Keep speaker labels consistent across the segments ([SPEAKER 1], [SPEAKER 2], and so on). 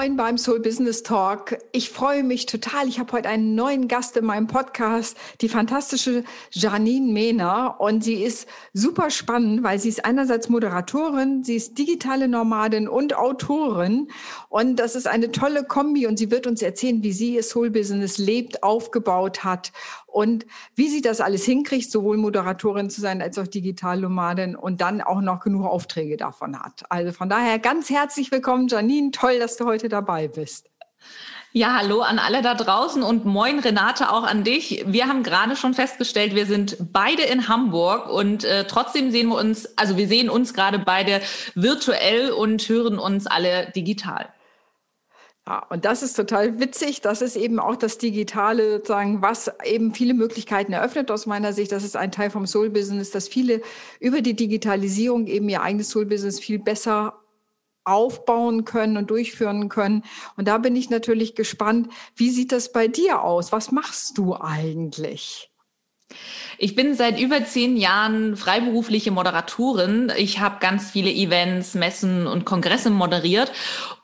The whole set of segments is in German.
[SPEAKER 1] moin beim Soul Business Talk. Ich freue mich total. Ich habe heute einen neuen Gast in meinem Podcast, die fantastische Janine Mehner. Und sie ist super spannend, weil sie ist einerseits Moderatorin, sie ist digitale Nomadin und Autorin. Und das ist eine tolle Kombi. Und sie wird uns erzählen, wie sie ihr Soul Business lebt, aufgebaut hat und wie sie das alles hinkriegt, sowohl Moderatorin zu sein als auch Digitalnomadin und dann auch noch genug Aufträge davon hat. Also von daher ganz herzlich willkommen, Janine. Toll, dass du heute dabei bist.
[SPEAKER 2] Ja, hallo an alle da draußen und moin Renate auch an dich. Wir haben gerade schon festgestellt, wir sind beide in Hamburg und äh, trotzdem sehen wir uns, also wir sehen uns gerade beide virtuell und hören uns alle digital.
[SPEAKER 1] Ja, und das ist total witzig. Das ist eben auch das Digitale, sozusagen, was eben viele Möglichkeiten eröffnet aus meiner Sicht. Das ist ein Teil vom Soul-Business, dass viele über die Digitalisierung eben ihr eigenes Soul-Business viel besser aufbauen können und durchführen können. Und da bin ich natürlich gespannt, wie sieht das bei dir aus? Was machst du eigentlich?
[SPEAKER 2] Ich bin seit über zehn Jahren freiberufliche Moderatorin. Ich habe ganz viele Events, Messen und Kongresse moderiert.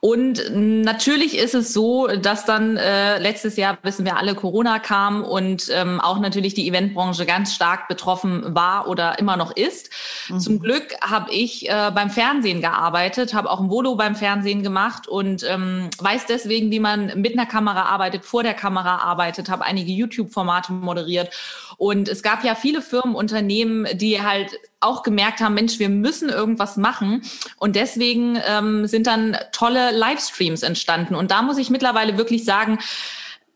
[SPEAKER 2] Und natürlich ist es so, dass dann äh, letztes Jahr, wissen wir alle, Corona kam und ähm, auch natürlich die Eventbranche ganz stark betroffen war oder immer noch ist. Mhm. Zum Glück habe ich äh, beim Fernsehen gearbeitet, habe auch ein Volo beim Fernsehen gemacht und ähm, weiß deswegen, wie man mit einer Kamera arbeitet, vor der Kamera arbeitet, habe einige YouTube-Formate moderiert. Und es gab ja viele Firmen, Unternehmen, die halt auch gemerkt haben, Mensch, wir müssen irgendwas machen. Und deswegen ähm, sind dann tolle Livestreams entstanden. Und da muss ich mittlerweile wirklich sagen,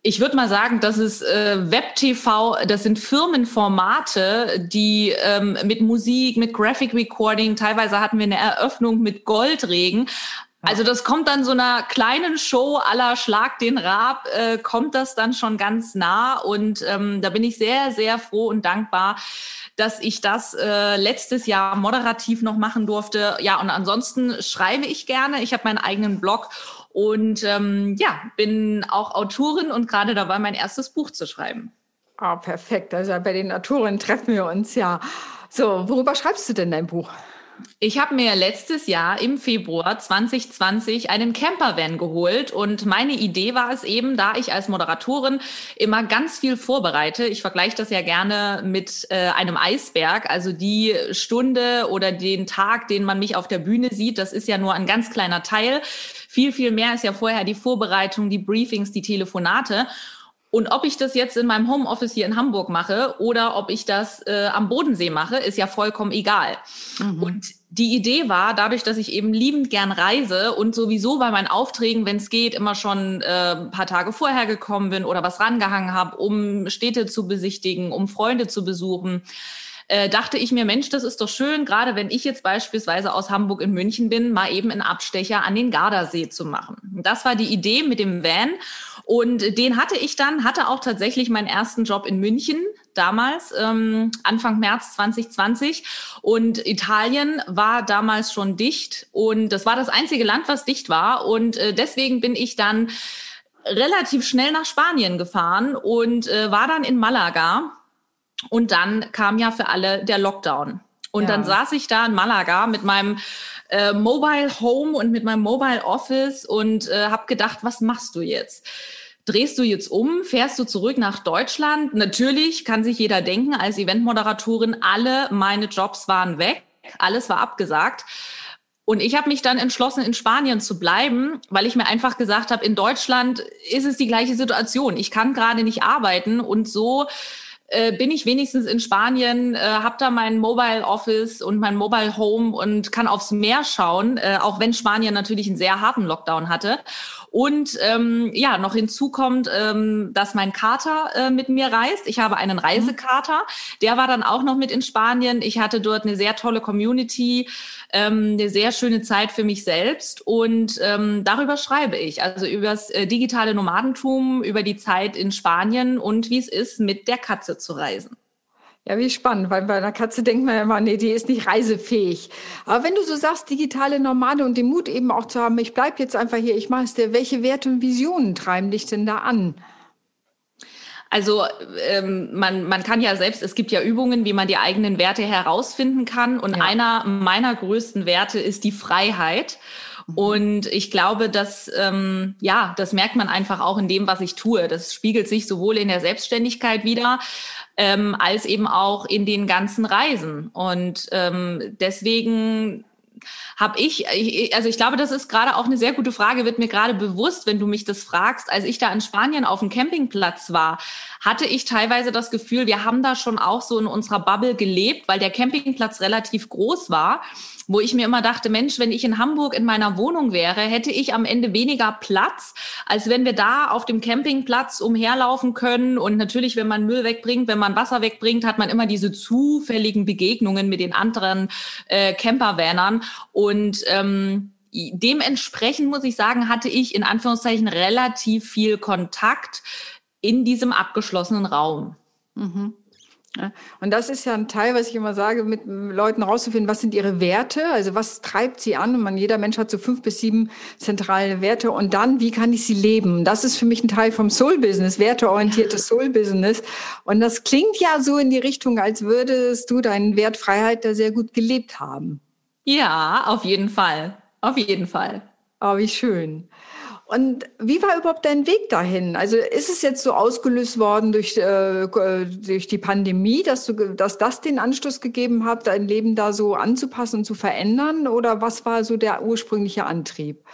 [SPEAKER 2] ich würde mal sagen, das ist äh, Web-TV, das sind Firmenformate, die ähm, mit Musik, mit Graphic Recording, teilweise hatten wir eine Eröffnung mit Goldregen. Also das kommt dann so einer kleinen Show aller Schlag den Rab, äh, kommt das dann schon ganz nah. Und ähm, da bin ich sehr, sehr froh und dankbar, dass ich das äh, letztes Jahr moderativ noch machen durfte. Ja, und ansonsten schreibe ich gerne. Ich habe meinen eigenen Blog und ähm, ja, bin auch Autorin und gerade dabei, mein erstes Buch zu schreiben.
[SPEAKER 1] Ah, oh, perfekt. Also bei den Autoren treffen wir uns ja. So, worüber schreibst du denn dein Buch?
[SPEAKER 2] Ich habe mir letztes Jahr im Februar 2020 einen Campervan geholt und meine Idee war es eben, da ich als Moderatorin immer ganz viel vorbereite. Ich vergleiche das ja gerne mit äh, einem Eisberg, also die Stunde oder den Tag, den man mich auf der Bühne sieht, das ist ja nur ein ganz kleiner Teil. Viel, viel mehr ist ja vorher die Vorbereitung, die Briefings, die Telefonate. Und ob ich das jetzt in meinem Homeoffice hier in Hamburg mache oder ob ich das äh, am Bodensee mache, ist ja vollkommen egal. Mhm. Und die Idee war, dadurch, dass ich eben liebend gern reise und sowieso bei meinen Aufträgen, wenn es geht, immer schon äh, ein paar Tage vorher gekommen bin oder was rangehangen habe, um Städte zu besichtigen, um Freunde zu besuchen, äh, dachte ich mir, Mensch, das ist doch schön, gerade wenn ich jetzt beispielsweise aus Hamburg in München bin, mal eben einen Abstecher an den Gardasee zu machen. Das war die Idee mit dem Van und den hatte ich dann, hatte auch tatsächlich meinen ersten Job in München damals, ähm, Anfang März 2020. Und Italien war damals schon dicht und das war das einzige Land, was dicht war. Und äh, deswegen bin ich dann relativ schnell nach Spanien gefahren und äh, war dann in Malaga und dann kam ja für alle der Lockdown. Und ja. dann saß ich da in Malaga mit meinem äh, Mobile Home und mit meinem Mobile Office und äh, habe gedacht, was machst du jetzt? Drehst du jetzt um? Fährst du zurück nach Deutschland? Natürlich kann sich jeder denken, als Eventmoderatorin, alle meine Jobs waren weg, alles war abgesagt. Und ich habe mich dann entschlossen, in Spanien zu bleiben, weil ich mir einfach gesagt habe, in Deutschland ist es die gleiche Situation. Ich kann gerade nicht arbeiten und so äh, bin ich wenigstens in Spanien, äh, habe da mein Mobile Office und mein Mobile Home und kann aufs Meer schauen, äh, auch wenn Spanien natürlich einen sehr harten Lockdown hatte. Und ähm, ja, noch hinzu kommt, ähm, dass mein Kater äh, mit mir reist. Ich habe einen Reisekater, der war dann auch noch mit in Spanien. Ich hatte dort eine sehr tolle Community, ähm, eine sehr schöne Zeit für mich selbst und ähm, darüber schreibe ich. Also über das äh, digitale Nomadentum, über die Zeit in Spanien und wie es ist, mit der Katze zu reisen.
[SPEAKER 1] Ja, wie spannend, weil bei einer Katze denkt man ja immer, nee, die ist nicht reisefähig. Aber wenn du so sagst, digitale Nomade und den Mut eben auch zu haben, ich bleib jetzt einfach hier, ich mache es dir, welche Werte und Visionen treiben dich denn da an?
[SPEAKER 2] Also ähm, man, man kann ja selbst, es gibt ja Übungen, wie man die eigenen Werte herausfinden kann. Und ja. einer meiner größten Werte ist die Freiheit. Mhm. Und ich glaube, dass, ähm, ja, das merkt man einfach auch in dem, was ich tue. Das spiegelt sich sowohl in der Selbstständigkeit wieder, ähm, als eben auch in den ganzen Reisen. Und ähm, deswegen habe ich, also ich glaube, das ist gerade auch eine sehr gute Frage, wird mir gerade bewusst, wenn du mich das fragst. Als ich da in Spanien auf dem Campingplatz war, hatte ich teilweise das Gefühl, wir haben da schon auch so in unserer Bubble gelebt, weil der Campingplatz relativ groß war wo ich mir immer dachte, Mensch, wenn ich in Hamburg in meiner Wohnung wäre, hätte ich am Ende weniger Platz, als wenn wir da auf dem Campingplatz umherlaufen können. Und natürlich, wenn man Müll wegbringt, wenn man Wasser wegbringt, hat man immer diese zufälligen Begegnungen mit den anderen äh, Campervanern. Und ähm, dementsprechend muss ich sagen, hatte ich in Anführungszeichen relativ viel Kontakt in diesem abgeschlossenen Raum.
[SPEAKER 1] Mhm. Und das ist ja ein Teil, was ich immer sage, mit Leuten rauszufinden, was sind ihre Werte, also was treibt sie an. Und man, jeder Mensch hat so fünf bis sieben zentrale Werte. Und dann, wie kann ich sie leben? Das ist für mich ein Teil vom Soul-Business, werteorientiertes Soul-Business. Und das klingt ja so in die Richtung, als würdest du deinen Wert Freiheit da sehr gut gelebt haben.
[SPEAKER 2] Ja, auf jeden Fall. Auf jeden Fall.
[SPEAKER 1] Oh, wie schön. Und wie war überhaupt dein Weg dahin? Also ist es jetzt so ausgelöst worden durch, äh, durch die Pandemie, dass, du, dass das den Anstoß gegeben hat, dein Leben da so anzupassen und zu verändern? Oder was war so der ursprüngliche Antrieb?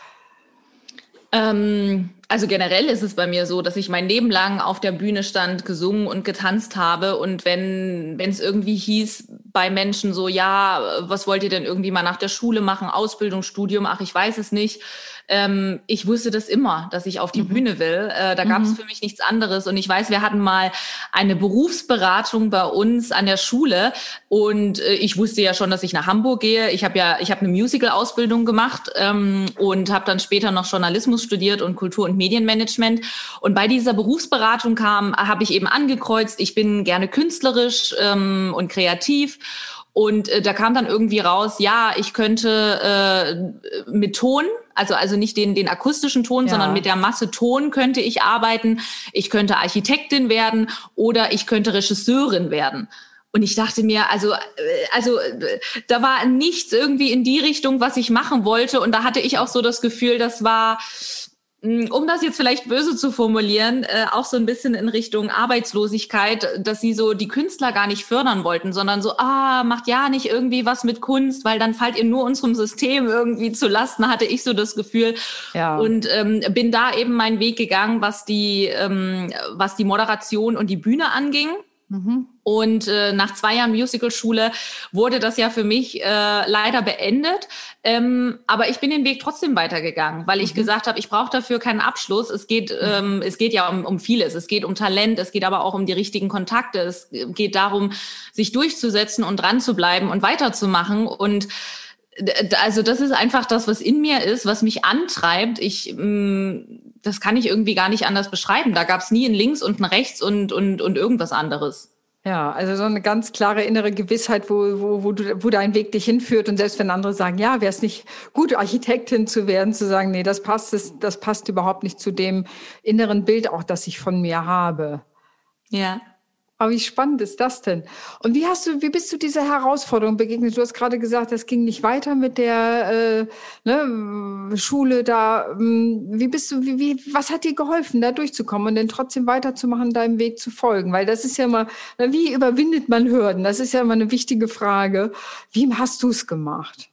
[SPEAKER 2] Ähm, also generell ist es bei mir so, dass ich mein Leben lang auf der Bühne stand, gesungen und getanzt habe. Und wenn es irgendwie hieß bei Menschen so, ja, was wollt ihr denn irgendwie mal nach der Schule machen, Ausbildung, Studium, ach, ich weiß es nicht ähm, ich wusste das immer, dass ich auf die mhm. Bühne will. Äh, da gab es mhm. für mich nichts anderes. Und ich weiß, wir hatten mal eine Berufsberatung bei uns an der Schule und äh, ich wusste ja schon, dass ich nach Hamburg gehe. Ich habe ja, ich habe eine Musical-Ausbildung gemacht ähm, und habe dann später noch Journalismus studiert und Kultur- und Medienmanagement. Und bei dieser Berufsberatung kam, habe ich eben angekreuzt, ich bin gerne künstlerisch ähm, und kreativ. Und äh, da kam dann irgendwie raus, ja, ich könnte äh, mit Ton, also also nicht den den akustischen Ton, ja. sondern mit der Masse Ton könnte ich arbeiten. Ich könnte Architektin werden oder ich könnte Regisseurin werden. Und ich dachte mir, also, äh, also äh, da war nichts irgendwie in die Richtung, was ich machen wollte. Und da hatte ich auch so das Gefühl, das war um das jetzt vielleicht böse zu formulieren, äh, auch so ein bisschen in Richtung Arbeitslosigkeit, dass sie so die Künstler gar nicht fördern wollten, sondern so, ah, macht ja nicht irgendwie was mit Kunst, weil dann fallt ihr nur unserem System irgendwie zu Lasten, hatte ich so das Gefühl. Ja. Und ähm, bin da eben meinen Weg gegangen, was die, ähm, was die Moderation und die Bühne anging. Mhm. Und äh, nach zwei Jahren Musicalschule wurde das ja für mich äh, leider beendet. Ähm, aber ich bin den Weg trotzdem weitergegangen, weil ich mhm. gesagt habe, ich brauche dafür keinen Abschluss. Es geht, mhm. ähm, es geht ja um, um vieles. Es geht um Talent, es geht aber auch um die richtigen Kontakte. Es geht darum, sich durchzusetzen und dran zu bleiben und weiterzumachen. Und also das ist einfach das, was in mir ist, was mich antreibt. Ich, mh, das kann ich irgendwie gar nicht anders beschreiben. Da gab es nie ein Links und ein Rechts und, und, und irgendwas anderes.
[SPEAKER 1] Ja, also so eine ganz klare innere Gewissheit, wo, wo, wo, du, wo dein Weg dich hinführt. Und selbst wenn andere sagen, ja, wäre es nicht gut, Architektin zu werden, zu sagen, nee, das passt, das, das passt überhaupt nicht zu dem inneren Bild auch, das ich von mir habe.
[SPEAKER 2] Ja.
[SPEAKER 1] Aber wie spannend ist das denn? Und wie hast du, wie bist du dieser Herausforderung begegnet? Du hast gerade gesagt, das ging nicht weiter mit der äh, ne, Schule da. Wie bist du, wie, wie, was hat dir geholfen, da durchzukommen und dann trotzdem weiterzumachen, deinem Weg zu folgen? Weil das ist ja immer, wie überwindet man Hürden? Das ist ja immer eine wichtige Frage. Wie hast du es gemacht?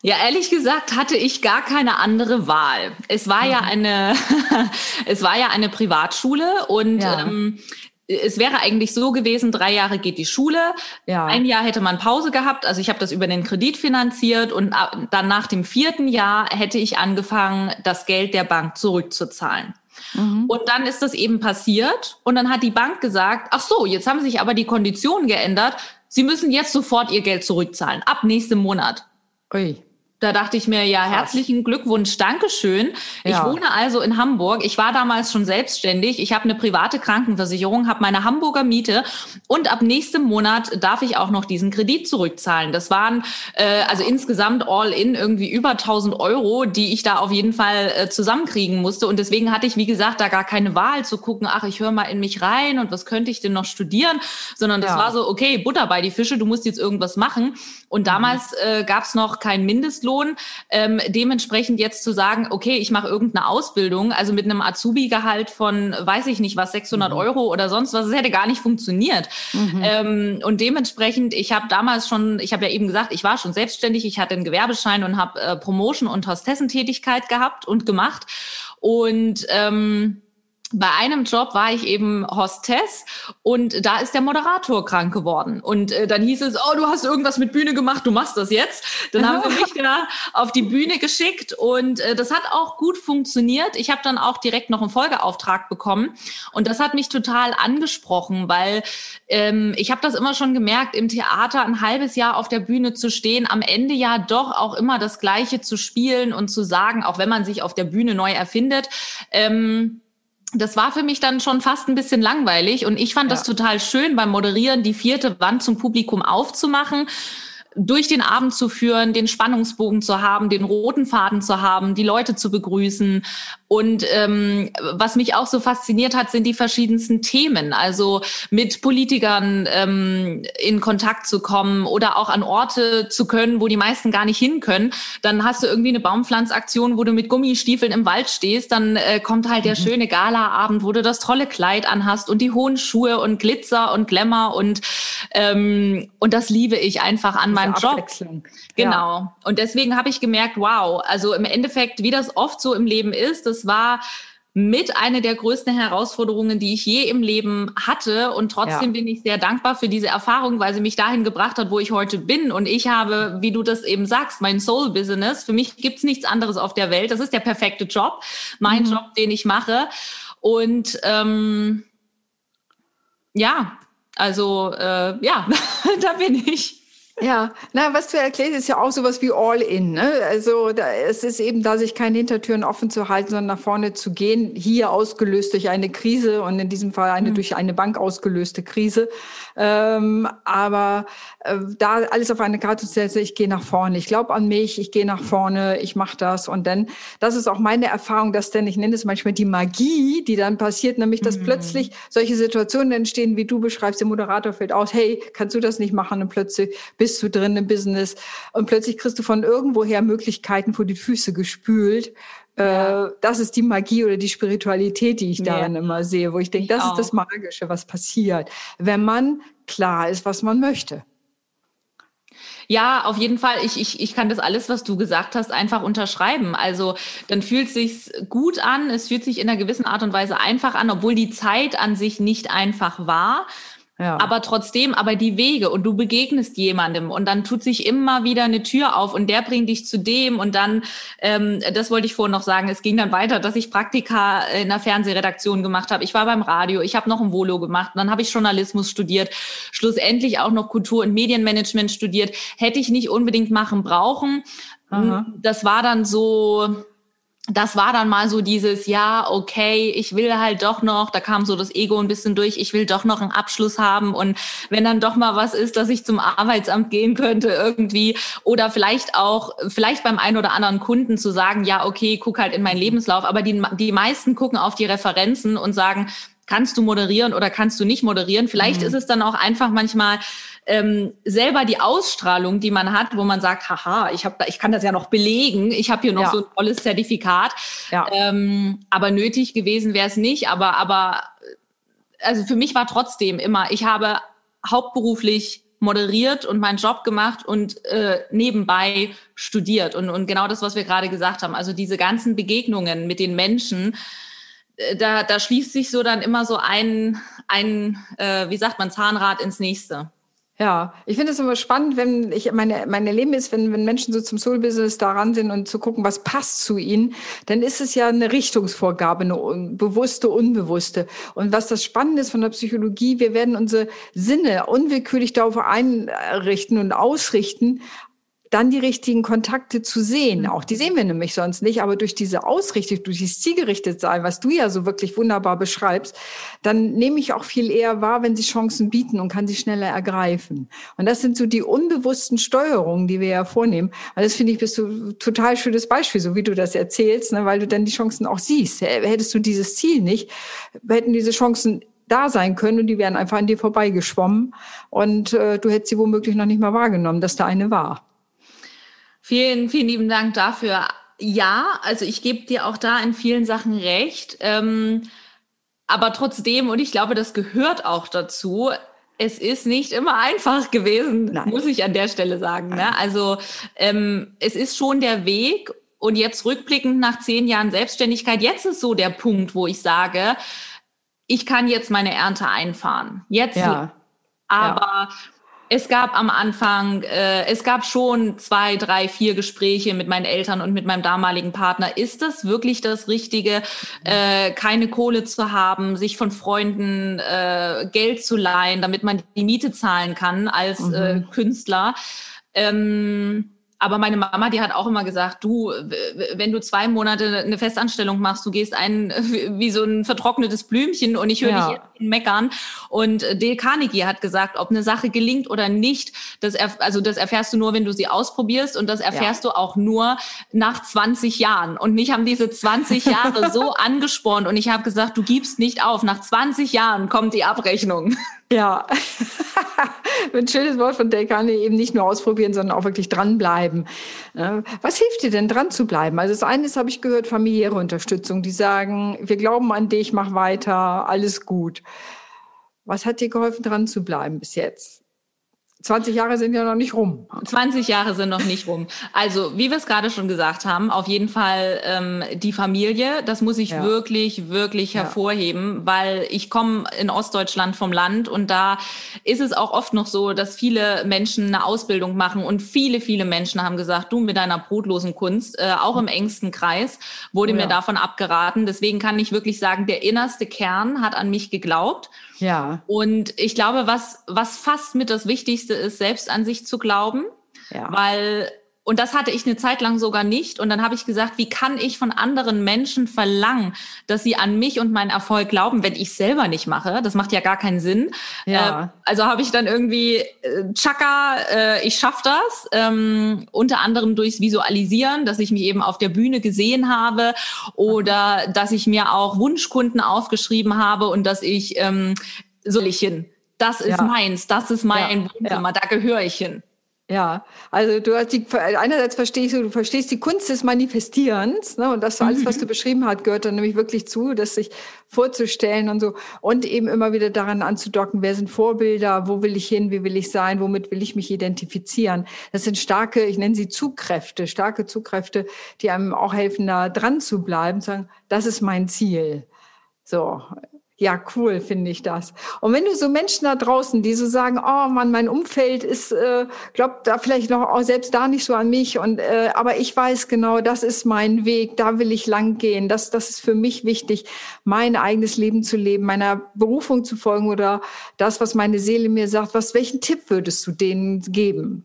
[SPEAKER 2] Ja, ehrlich gesagt hatte ich gar keine andere Wahl. Es war mhm. ja eine, es war ja eine Privatschule und ja. ähm, es wäre eigentlich so gewesen, drei Jahre geht die Schule, ja. ein Jahr hätte man Pause gehabt, also ich habe das über den Kredit finanziert und dann nach dem vierten Jahr hätte ich angefangen, das Geld der Bank zurückzuzahlen. Mhm. Und dann ist das eben passiert und dann hat die Bank gesagt, ach so, jetzt haben sich aber die Konditionen geändert, Sie müssen jetzt sofort Ihr Geld zurückzahlen, ab nächstem Monat. Ui. Da dachte ich mir, ja, Krass. herzlichen Glückwunsch, Dankeschön. Ja. Ich wohne also in Hamburg. Ich war damals schon selbstständig. Ich habe eine private Krankenversicherung, habe meine Hamburger Miete und ab nächstem Monat darf ich auch noch diesen Kredit zurückzahlen. Das waren äh, also insgesamt all in irgendwie über 1000 Euro, die ich da auf jeden Fall äh, zusammenkriegen musste. Und deswegen hatte ich, wie gesagt, da gar keine Wahl zu gucken, ach, ich höre mal in mich rein und was könnte ich denn noch studieren, sondern das ja. war so, okay, Butter bei die Fische, du musst jetzt irgendwas machen. Und damals äh, gab es noch kein Mindest Mindestlohn. Ähm, dementsprechend jetzt zu sagen, okay, ich mache irgendeine Ausbildung, also mit einem Azubi-Gehalt von, weiß ich nicht was, 600 mhm. Euro oder sonst was, das hätte gar nicht funktioniert. Mhm. Ähm, und dementsprechend, ich habe damals schon, ich habe ja eben gesagt, ich war schon selbstständig, ich hatte einen Gewerbeschein und habe äh, Promotion und Hostessentätigkeit gehabt und gemacht. Und ähm, bei einem Job war ich eben Hostess und da ist der Moderator krank geworden. Und äh, dann hieß es, oh, du hast irgendwas mit Bühne gemacht, du machst das jetzt. Dann haben sie mich da auf die Bühne geschickt und äh, das hat auch gut funktioniert. Ich habe dann auch direkt noch einen Folgeauftrag bekommen und das hat mich total angesprochen, weil ähm, ich habe das immer schon gemerkt, im Theater ein halbes Jahr auf der Bühne zu stehen, am Ende ja doch auch immer das Gleiche zu spielen und zu sagen, auch wenn man sich auf der Bühne neu erfindet. Ähm, das war für mich dann schon fast ein bisschen langweilig und ich fand ja. das total schön beim Moderieren, die vierte Wand zum Publikum aufzumachen durch den Abend zu führen, den Spannungsbogen zu haben, den roten Faden zu haben, die Leute zu begrüßen. Und ähm, was mich auch so fasziniert hat, sind die verschiedensten Themen. Also mit Politikern ähm, in Kontakt zu kommen oder auch an Orte zu können, wo die meisten gar nicht hin können. Dann hast du irgendwie eine Baumpflanzaktion, wo du mit Gummistiefeln im Wald stehst. Dann äh, kommt halt der mhm. schöne Galaabend, wo du das tolle Kleid anhast und die hohen Schuhe und Glitzer und Glamour und ähm, und das liebe ich einfach an meinem meinem Job. Genau. Ja. Und deswegen habe ich gemerkt, wow, also im Endeffekt, wie das oft so im Leben ist, das war mit einer der größten Herausforderungen, die ich je im Leben hatte. Und trotzdem ja. bin ich sehr dankbar für diese Erfahrung, weil sie mich dahin gebracht hat, wo ich heute bin. Und ich habe, wie du das eben sagst, mein Soul-Business. Für mich gibt's nichts anderes auf der Welt. Das ist der perfekte Job, mein mhm. Job, den ich mache. Und ähm, ja, also äh, ja, da bin ich.
[SPEAKER 1] Ja, na, was du erklärst, ist ja auch sowas wie All-In. Ne? Also da, es ist eben da, sich keine Hintertüren offen zu halten, sondern nach vorne zu gehen. Hier ausgelöst durch eine Krise und in diesem Fall eine mhm. durch eine Bank ausgelöste Krise. Ähm, aber äh, da alles auf eine Karte zu setzen, ich gehe nach vorne. Ich glaube an mich, ich gehe nach vorne, ich mache das. Und dann, das ist auch meine Erfahrung, dass denn, ich nenne es manchmal die Magie, die dann passiert, nämlich dass mhm. plötzlich solche Situationen entstehen, wie du beschreibst, der Moderator fällt aus, hey, kannst du das nicht machen? Und plötzlich bist du drin im Business und plötzlich kriegst du von irgendwoher Möglichkeiten vor die Füße gespült. Ja. Äh, das ist die Magie oder die Spiritualität, die ich darin ja. immer sehe, wo ich denke, das ich ist das Magische, was passiert, wenn man klar ist, was man möchte.
[SPEAKER 2] Ja, auf jeden Fall. Ich, ich, ich kann das alles, was du gesagt hast, einfach unterschreiben. Also dann fühlt es sich gut an. Es fühlt sich in einer gewissen Art und Weise einfach an, obwohl die Zeit an sich nicht einfach war. Ja. Aber trotzdem, aber die Wege und du begegnest jemandem und dann tut sich immer wieder eine Tür auf und der bringt dich zu dem und dann, ähm, das wollte ich vorhin noch sagen, es ging dann weiter, dass ich Praktika in der Fernsehredaktion gemacht habe. Ich war beim Radio, ich habe noch ein Volo gemacht, dann habe ich Journalismus studiert, schlussendlich auch noch Kultur- und Medienmanagement studiert. Hätte ich nicht unbedingt machen brauchen. Aha. Das war dann so, das war dann mal so dieses, ja, okay, ich will halt doch noch, da kam so das Ego ein bisschen durch, ich will doch noch einen Abschluss haben und wenn dann doch mal was ist, dass ich zum Arbeitsamt gehen könnte irgendwie oder vielleicht auch, vielleicht beim einen oder anderen Kunden zu sagen, ja, okay, guck halt in meinen Lebenslauf, aber die, die meisten gucken auf die Referenzen und sagen, kannst du moderieren oder kannst du nicht moderieren. Vielleicht mhm. ist es dann auch einfach manchmal ähm, selber die Ausstrahlung, die man hat, wo man sagt, haha, ich habe, ich kann das ja noch belegen, ich habe hier noch ja. so ein tolles Zertifikat. Ja. Ähm, aber nötig gewesen wäre es nicht. Aber, aber also für mich war trotzdem immer, ich habe hauptberuflich moderiert und meinen Job gemacht und äh, nebenbei studiert. Und, und genau das, was wir gerade gesagt haben, also diese ganzen Begegnungen mit den Menschen, da, da schließt sich so dann immer so ein, ein äh, wie sagt man, Zahnrad ins nächste.
[SPEAKER 1] Ja, ich finde es immer spannend, wenn ich meine meine Leben ist, wenn wenn Menschen so zum Soul Business daran sind und zu gucken, was passt zu ihnen, dann ist es ja eine Richtungsvorgabe, eine bewusste, unbewusste. Und was das Spannende ist von der Psychologie, wir werden unsere Sinne unwillkürlich darauf einrichten und ausrichten, dann die richtigen Kontakte zu sehen. Mhm. Auch die sehen wir nämlich sonst nicht, aber durch diese Ausrichtung, durch dieses Zielgerichtetsein, was du ja so wirklich wunderbar beschreibst, dann nehme ich auch viel eher wahr, wenn sie Chancen bieten und kann sie schneller ergreifen. Und das sind so die unbewussten Steuerungen, die wir ja vornehmen. Und das finde ich bist du total schönes Beispiel, so wie du das erzählst, ne, weil du dann die Chancen auch siehst. Hättest du dieses Ziel nicht, hätten diese Chancen da sein können und die wären einfach an dir vorbeigeschwommen und äh, du hättest sie womöglich noch nicht mal wahrgenommen, dass da eine war.
[SPEAKER 2] Vielen, vielen lieben Dank dafür. Ja, also ich gebe dir auch da in vielen Sachen recht. Ähm, aber trotzdem, und ich glaube, das gehört auch dazu, es ist nicht immer einfach gewesen, Nein. muss ich an der Stelle sagen. Ne? Also ähm, es ist schon der Weg. Und jetzt rückblickend nach zehn Jahren Selbstständigkeit, jetzt ist so der Punkt, wo ich sage, ich kann jetzt meine Ernte einfahren. Jetzt. Ja. Aber ja. Es gab am Anfang, äh, es gab schon zwei, drei, vier Gespräche mit meinen Eltern und mit meinem damaligen Partner. Ist das wirklich das Richtige, äh, keine Kohle zu haben, sich von Freunden äh, Geld zu leihen, damit man die Miete zahlen kann als äh, mhm. Künstler? Ähm, aber meine Mama, die hat auch immer gesagt, du, wenn du zwei Monate eine Festanstellung machst, du gehst ein wie so ein vertrocknetes Blümchen und ich höre ja. dich jetzt meckern. Und Dale Carnegie hat gesagt, ob eine Sache gelingt oder nicht, das, also das erfährst du nur, wenn du sie ausprobierst und das erfährst ja. du auch nur nach 20 Jahren. Und mich haben diese 20 Jahre so angespornt und ich habe gesagt, du gibst nicht auf. Nach 20 Jahren kommt die Abrechnung.
[SPEAKER 1] Ja, ein schönes Wort von Dale Carnegie, eben nicht nur ausprobieren, sondern auch wirklich dranbleiben. Was hilft dir denn dran zu bleiben? Also das eine ist, habe ich gehört, familiäre Unterstützung, die sagen, wir glauben an dich, mach weiter, alles gut. Was hat dir geholfen, dran zu bleiben bis jetzt? 20 Jahre sind ja noch nicht rum.
[SPEAKER 2] 20 Jahre sind noch nicht rum. Also, wie wir es gerade schon gesagt haben, auf jeden Fall ähm, die Familie, das muss ich ja. wirklich, wirklich hervorheben, ja. weil ich komme in Ostdeutschland vom Land und da ist es auch oft noch so, dass viele Menschen eine Ausbildung machen und viele, viele Menschen haben gesagt, du mit deiner brotlosen Kunst, äh, auch im engsten Kreis, wurde oh, mir davon abgeraten. Deswegen kann ich wirklich sagen, der innerste Kern hat an mich geglaubt. Ja. Und ich glaube, was, was fast mit das Wichtigste ist, selbst an sich zu glauben. Ja. Weil und das hatte ich eine Zeit lang sogar nicht. Und dann habe ich gesagt, wie kann ich von anderen Menschen verlangen, dass sie an mich und meinen Erfolg glauben, wenn ich selber nicht mache? Das macht ja gar keinen Sinn. Ja. Äh, also habe ich dann irgendwie, äh, Chaka, äh, ich schaff das. Ähm, unter anderem durchs Visualisieren, dass ich mich eben auf der Bühne gesehen habe oder dass ich mir auch Wunschkunden aufgeschrieben habe und dass ich ähm, soll ich hin. Das ist ja. meins, das ist mein ja. Wohnzimmer, da gehöre ich hin.
[SPEAKER 1] Ja, also du hast die, einerseits verstehst du, du verstehst die Kunst des Manifestierens, ne, und das alles, was du mhm. beschrieben hast, gehört dann nämlich wirklich zu, das sich vorzustellen und so, und eben immer wieder daran anzudocken, wer sind Vorbilder, wo will ich hin, wie will ich sein, womit will ich mich identifizieren. Das sind starke, ich nenne sie Zugkräfte, starke Zugkräfte, die einem auch helfen, da dran zu bleiben, zu sagen, das ist mein Ziel. So, ja, cool finde ich das. Und wenn du so Menschen da draußen, die so sagen, oh Mann, mein Umfeld ist, äh, glaubt da vielleicht noch auch selbst da nicht so an mich und äh, aber ich weiß genau, das ist mein Weg, da will ich lang gehen. Das, das ist für mich wichtig, mein eigenes Leben zu leben, meiner Berufung zu folgen oder das, was meine Seele mir sagt. Was, welchen Tipp würdest du denen geben?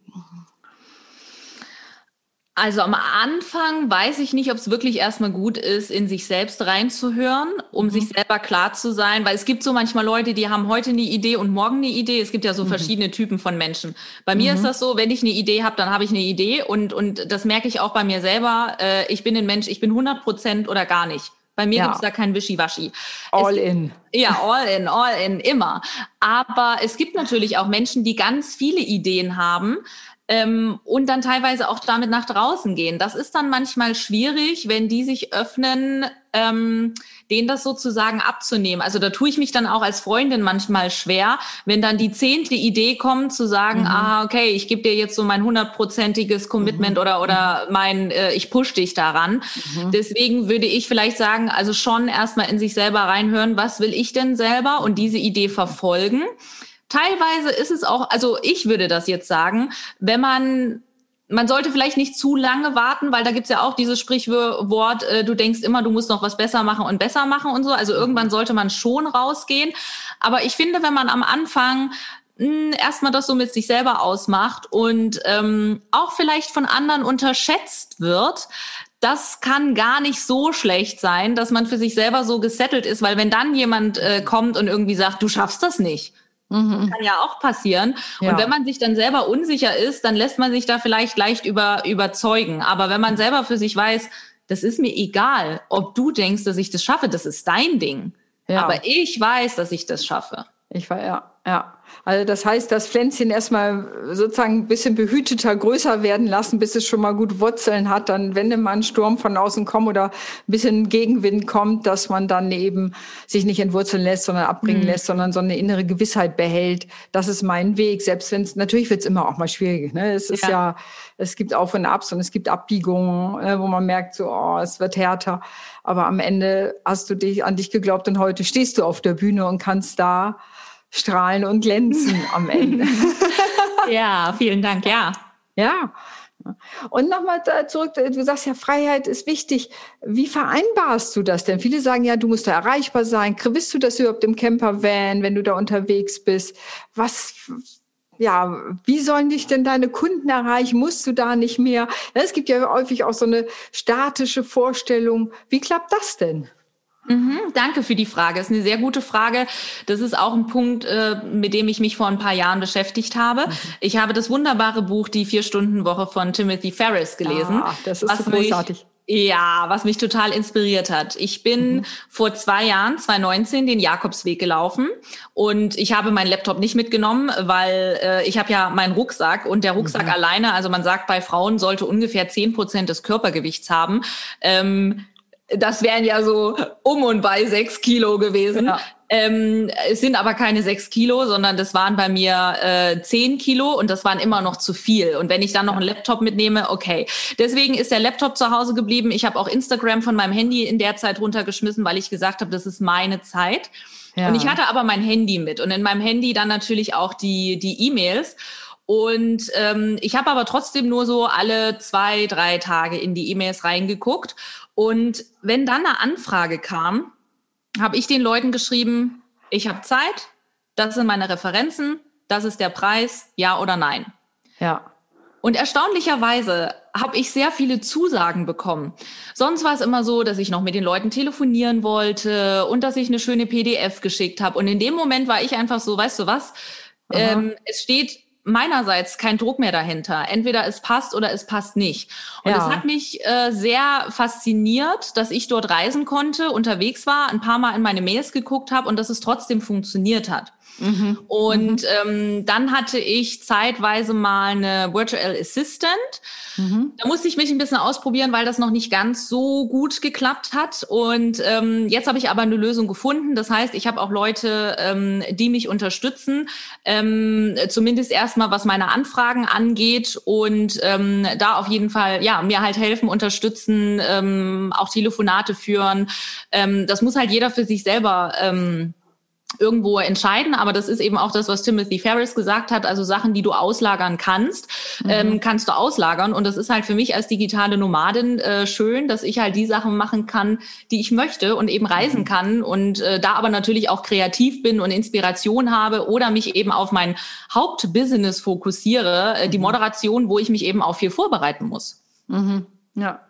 [SPEAKER 2] Also am Anfang weiß ich nicht, ob es wirklich erstmal gut ist, in sich selbst reinzuhören, um mhm. sich selber klar zu sein, weil es gibt so manchmal Leute, die haben heute eine Idee und morgen eine Idee. Es gibt ja so mhm. verschiedene Typen von Menschen. Bei mir mhm. ist das so, wenn ich eine Idee habe, dann habe ich eine Idee und, und das merke ich auch bei mir selber. Äh, ich bin ein Mensch, ich bin 100 Prozent oder gar nicht. Bei mir ja. gibt es da kein Wischiwaschi.
[SPEAKER 1] All es, in.
[SPEAKER 2] Ja, all in, all in, immer. Aber es gibt natürlich auch Menschen, die ganz viele Ideen haben, ähm, und dann teilweise auch damit nach draußen gehen. Das ist dann manchmal schwierig, wenn die sich öffnen, ähm, denen das sozusagen abzunehmen. Also da tue ich mich dann auch als Freundin manchmal schwer, wenn dann die zehnte Idee kommt, zu sagen, mhm. ah, okay, ich gebe dir jetzt so mein hundertprozentiges Commitment mhm. oder, oder mein, äh, ich push dich daran. Mhm. Deswegen würde ich vielleicht sagen, also schon erstmal in sich selber reinhören, was will ich denn selber und diese Idee verfolgen. Teilweise ist es auch, also ich würde das jetzt sagen, wenn man man sollte vielleicht nicht zu lange warten, weil da gibt's ja auch dieses Sprichwort, äh, du denkst immer, du musst noch was besser machen und besser machen und so. Also irgendwann sollte man schon rausgehen. Aber ich finde, wenn man am Anfang hm, erstmal das so mit sich selber ausmacht und ähm, auch vielleicht von anderen unterschätzt wird, das kann gar nicht so schlecht sein, dass man für sich selber so gesettelt ist, weil wenn dann jemand äh, kommt und irgendwie sagt, du schaffst das nicht, Mhm. Kann ja auch passieren. Ja. Und wenn man sich dann selber unsicher ist, dann lässt man sich da vielleicht leicht über, überzeugen. Aber wenn man selber für sich weiß, das ist mir egal, ob du denkst, dass ich das schaffe, das ist dein Ding. Ja. Aber ich weiß, dass ich das schaffe.
[SPEAKER 1] Ich war, ja. ja. Also das heißt, das Pflänzchen erstmal sozusagen ein bisschen behüteter, größer werden lassen, bis es schon mal gut Wurzeln hat. Dann, wenn mal ein Sturm von außen kommt oder ein bisschen Gegenwind kommt, dass man dann eben sich nicht entwurzeln lässt, sondern abbringen mhm. lässt, sondern so eine innere Gewissheit behält. Das ist mein Weg. Selbst wenn es, natürlich wird es immer auch mal schwierig. Ne? Es ist ja. ja, es gibt Auf und Abs und es gibt Abbiegungen, ne, wo man merkt, so, oh, es wird härter. Aber am Ende hast du dich an dich geglaubt und heute stehst du auf der Bühne und kannst da strahlen und glänzen am Ende.
[SPEAKER 2] ja, vielen Dank, ja.
[SPEAKER 1] Ja. Und nochmal zurück, du sagst ja, Freiheit ist wichtig. Wie vereinbarst du das denn? Viele sagen ja, du musst da erreichbar sein. Bist du das überhaupt im Campervan, wenn du da unterwegs bist? Was, ja, wie sollen dich denn deine Kunden erreichen? Musst du da nicht mehr? Es gibt ja häufig auch so eine statische Vorstellung. Wie klappt das denn?
[SPEAKER 2] Mhm, danke für die Frage. Das ist eine sehr gute Frage. Das ist auch ein Punkt, äh, mit dem ich mich vor ein paar Jahren beschäftigt habe. Mhm. Ich habe das wunderbare Buch Die Vier-Stunden-Woche von Timothy Ferris gelesen.
[SPEAKER 1] Ah, das ist so großartig.
[SPEAKER 2] Ja, was mich total inspiriert hat. Ich bin mhm. vor zwei Jahren, 2019, den Jakobsweg gelaufen und ich habe meinen Laptop nicht mitgenommen, weil äh, ich habe ja meinen Rucksack und der Rucksack mhm. alleine, also man sagt, bei Frauen sollte ungefähr zehn Prozent des Körpergewichts haben. Ähm, das wären ja so um und bei sechs Kilo gewesen. Ja. Ähm, es sind aber keine sechs Kilo, sondern das waren bei mir äh, zehn Kilo und das waren immer noch zu viel. Und wenn ich dann noch einen Laptop mitnehme, okay. Deswegen ist der Laptop zu Hause geblieben. Ich habe auch Instagram von meinem Handy in der Zeit runtergeschmissen, weil ich gesagt habe, das ist meine Zeit. Ja. Und ich hatte aber mein Handy mit und in meinem Handy dann natürlich auch die die E-Mails. Und ähm, ich habe aber trotzdem nur so alle zwei, drei Tage in die E-Mails reingeguckt und wenn dann eine Anfrage kam, habe ich den Leuten geschrieben, ich habe Zeit, das sind meine Referenzen, das ist der Preis, ja oder nein.
[SPEAKER 1] Ja.
[SPEAKER 2] Und erstaunlicherweise habe ich sehr viele Zusagen bekommen. Sonst war es immer so, dass ich noch mit den Leuten telefonieren wollte und dass ich eine schöne PDF geschickt habe. Und in dem Moment war ich einfach so, weißt du was? Ähm, es steht meinerseits kein Druck mehr dahinter. Entweder es passt oder es passt nicht. Und es hat mich äh, sehr fasziniert, dass ich dort reisen konnte, unterwegs war, ein paar Mal in meine Mails geguckt habe und dass es trotzdem funktioniert hat. Mhm. Und. Ähm, dann hatte ich zeitweise mal eine Virtual Assistant. Mhm. Da musste ich mich ein bisschen ausprobieren, weil das noch nicht ganz so gut geklappt hat. Und ähm, jetzt habe ich aber eine Lösung gefunden. Das heißt, ich habe auch Leute, ähm, die mich unterstützen, ähm, zumindest erstmal was meine Anfragen angeht und ähm, da auf jeden Fall ja mir halt helfen, unterstützen, ähm, auch Telefonate führen. Ähm, das muss halt jeder für sich selber ähm, irgendwo entscheiden, aber das ist eben auch das, was Timothy Ferris gesagt hat, also Sachen, die du auslagern kannst, mhm. ähm, kannst du auslagern und das ist halt für mich als digitale Nomadin äh, schön, dass ich halt die Sachen machen kann, die ich möchte und eben reisen mhm. kann und äh, da aber natürlich auch kreativ bin und Inspiration habe oder mich eben auf mein Hauptbusiness fokussiere, äh, die mhm. Moderation, wo ich mich eben auch viel vorbereiten muss.
[SPEAKER 1] Mhm. Ja.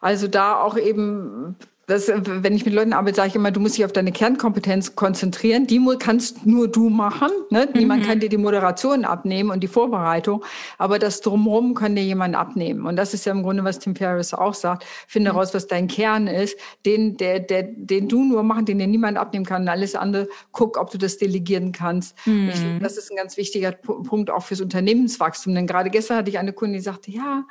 [SPEAKER 1] Also da auch eben das, wenn ich mit Leuten arbeite, sage ich immer, du musst dich auf deine Kernkompetenz konzentrieren. Die kannst nur du machen. Ne? Mhm. Niemand kann dir die Moderation abnehmen und die Vorbereitung, aber das Drumherum kann dir jemand abnehmen. Und das ist ja im Grunde, was Tim Ferriss auch sagt. Finde mhm. raus, was dein Kern ist, den, der, der, den du nur machen, den dir niemand abnehmen kann. Und alles andere, guck, ob du das delegieren kannst. Mhm. Ich, das ist ein ganz wichtiger Punkt auch fürs Unternehmenswachstum. Denn gerade gestern hatte ich eine Kundin, die sagte, ja,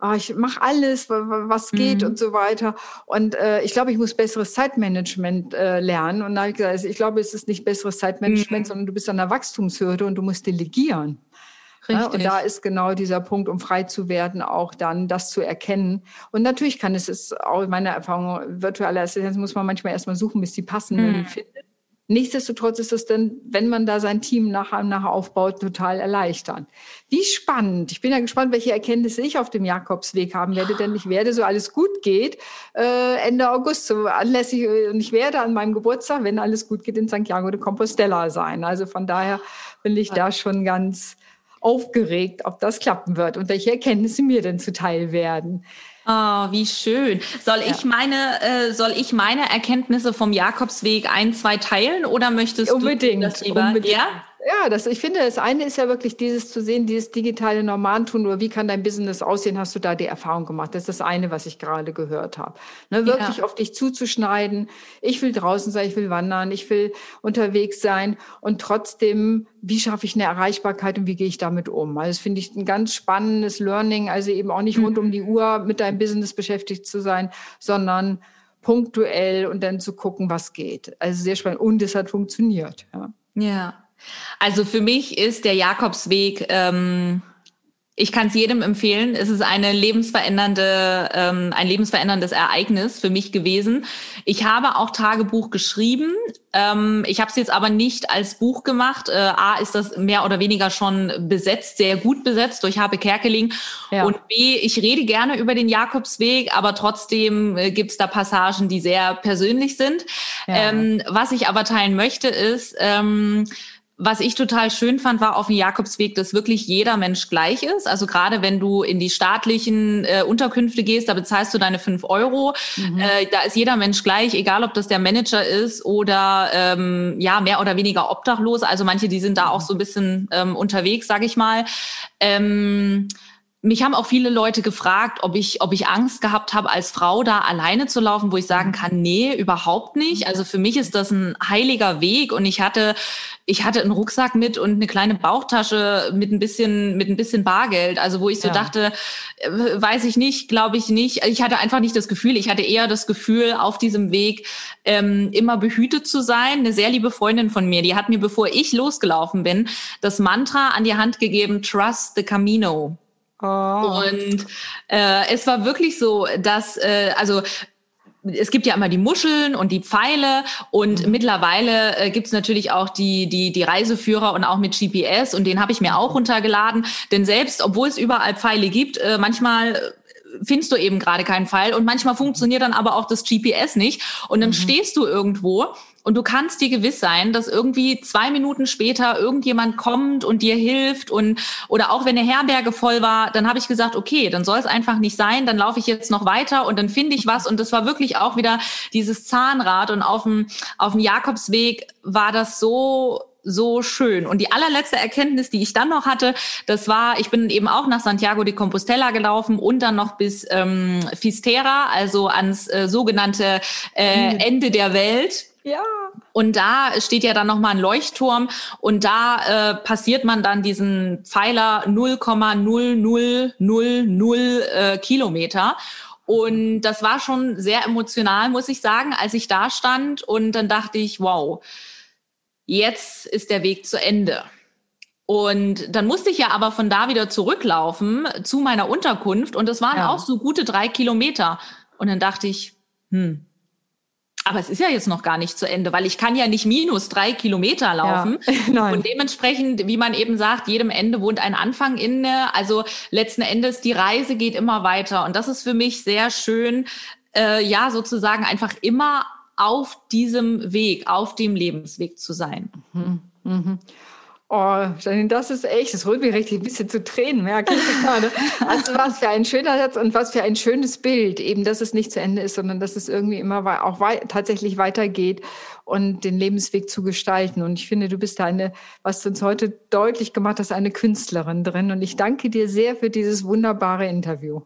[SPEAKER 1] oh, ich mache alles, was geht mhm. und so weiter. Und äh, ich glaube, ich muss besseres Zeitmanagement äh, lernen. Und da habe ich gesagt, also ich glaube, es ist nicht besseres Zeitmanagement, mhm. sondern du bist an der Wachstumshürde und du musst delegieren. Richtig. Ja, und da ist genau dieser Punkt, um frei zu werden, auch dann das zu erkennen. Und natürlich kann es, ist auch meine Erfahrung, virtuelle Assistenz muss man manchmal erstmal suchen, bis die passenden mhm. findet. Nichtsdestotrotz ist es dann, wenn man da sein Team nachher, nachher aufbaut, total erleichternd. Wie spannend. Ich bin ja gespannt, welche Erkenntnisse ich auf dem Jakobsweg haben werde, denn ich werde, so alles gut geht, äh, Ende August, so anlässlich, und ich werde an meinem Geburtstag, wenn alles gut geht, in Santiago de Compostela sein. Also von daher bin ich da schon ganz aufgeregt, ob das klappen wird und welche Erkenntnisse mir denn zuteil werden.
[SPEAKER 2] Oh, wie schön. Soll ja. ich meine, äh, soll ich meine Erkenntnisse vom Jakobsweg ein, zwei teilen oder möchtest
[SPEAKER 1] unbedingt,
[SPEAKER 2] du
[SPEAKER 1] das lieber? Unbedingt. Ja? Ja, das, ich finde, das eine ist ja wirklich dieses zu sehen, dieses digitale Normantum oder wie kann dein Business aussehen, hast du da die Erfahrung gemacht. Das ist das eine, was ich gerade gehört habe. Ne, wirklich ja. auf dich zuzuschneiden. Ich will draußen sein, ich will wandern, ich will unterwegs sein und trotzdem, wie schaffe ich eine Erreichbarkeit und wie gehe ich damit um? Also das finde ich ein ganz spannendes Learning, also eben auch nicht rund um die Uhr mit deinem Business beschäftigt zu sein, sondern punktuell und dann zu gucken, was geht. Also sehr spannend. Und es hat funktioniert.
[SPEAKER 2] Ja. ja. Also für mich ist der Jakobsweg, ähm, ich kann es jedem empfehlen. Es ist eine lebensverändernde, ähm, ein lebensveränderndes Ereignis für mich gewesen. Ich habe auch Tagebuch geschrieben. Ähm, ich habe es jetzt aber nicht als Buch gemacht. Äh, A ist das mehr oder weniger schon besetzt, sehr gut besetzt durch Habe Kerkeling. Ja. Und B, ich rede gerne über den Jakobsweg, aber trotzdem äh, gibt es da Passagen, die sehr persönlich sind. Ja. Ähm, was ich aber teilen möchte, ist, ähm, was ich total schön fand, war auf dem Jakobsweg, dass wirklich jeder Mensch gleich ist. Also gerade wenn du in die staatlichen äh, Unterkünfte gehst, da bezahlst du deine fünf Euro. Mhm. Äh, da ist jeder Mensch gleich, egal ob das der Manager ist oder ähm, ja mehr oder weniger obdachlos. Also manche, die sind da auch so ein bisschen ähm, unterwegs, sag ich mal. Ähm, mich haben auch viele Leute gefragt, ob ich, ob ich Angst gehabt habe, als Frau da alleine zu laufen, wo ich sagen kann, nee, überhaupt nicht. Also für mich ist das ein heiliger Weg und ich hatte, ich hatte einen Rucksack mit und eine kleine Bauchtasche mit ein bisschen, mit ein bisschen Bargeld. Also wo ich so ja. dachte, äh, weiß ich nicht, glaube ich nicht. Ich hatte einfach nicht das Gefühl. Ich hatte eher das Gefühl, auf diesem Weg ähm, immer behütet zu sein. Eine sehr liebe Freundin von mir, die hat mir, bevor ich losgelaufen bin, das Mantra an die Hand gegeben: Trust the Camino. Oh. Und äh, es war wirklich so, dass, äh, also es gibt ja immer die Muscheln und die Pfeile und mhm. mittlerweile äh, gibt es natürlich auch die, die, die Reiseführer und auch mit GPS und den habe ich mir auch runtergeladen. Denn selbst, obwohl es überall Pfeile gibt, äh, manchmal findest du eben gerade keinen Pfeil und manchmal funktioniert dann aber auch das GPS nicht und dann mhm. stehst du irgendwo und du kannst dir gewiss sein, dass irgendwie zwei Minuten später irgendjemand kommt und dir hilft und oder auch wenn eine Herberge voll war, dann habe ich gesagt, okay, dann soll es einfach nicht sein, dann laufe ich jetzt noch weiter und dann finde ich was und das war wirklich auch wieder dieses Zahnrad und auf dem auf dem Jakobsweg war das so so schön. Und die allerletzte Erkenntnis, die ich dann noch hatte, das war, ich bin eben auch nach Santiago de Compostela gelaufen und dann noch bis ähm, Fistera, also ans äh, sogenannte äh, Ende der Welt. Ja. Und da steht ja dann nochmal ein Leuchtturm und da äh, passiert man dann diesen Pfeiler 0,0000 äh, Kilometer. Und das war schon sehr emotional, muss ich sagen, als ich da stand. Und dann dachte ich, wow, jetzt ist der Weg zu Ende. Und dann musste ich ja aber von da wieder zurücklaufen zu meiner Unterkunft. Und das waren ja. auch so gute drei Kilometer. Und dann dachte ich, hm, aber es ist ja jetzt noch gar nicht zu Ende, weil ich kann ja nicht minus drei Kilometer laufen. Ja, und dementsprechend, wie man eben sagt, jedem Ende wohnt ein Anfang inne. Also letzten Endes, die Reise geht immer weiter. Und das ist für mich sehr schön, äh, ja, sozusagen einfach immer auf diesem Weg, auf dem Lebensweg zu sein. Mhm.
[SPEAKER 1] Mhm. Oh, Janine, das ist echt, das holt mich richtig ein bisschen zu Tränen, merke ich gerade. Also was für ein schöner Satz und was für ein schönes Bild, eben, dass es nicht zu Ende ist, sondern dass es irgendwie immer auch wei tatsächlich weitergeht und den Lebensweg zu gestalten. Und ich finde, du bist da eine, was du uns heute deutlich gemacht hast, eine Künstlerin drin. Und ich danke dir sehr für dieses wunderbare Interview.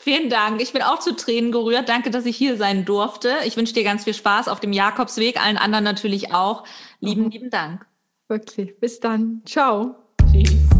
[SPEAKER 2] Vielen Dank. Ich bin auch zu Tränen gerührt. Danke, dass ich hier sein durfte. Ich wünsche dir ganz viel Spaß auf dem Jakobsweg, allen anderen natürlich auch. Lieben, lieben Dank.
[SPEAKER 1] Wirklich. Bis dann. Ciao. Tschüss.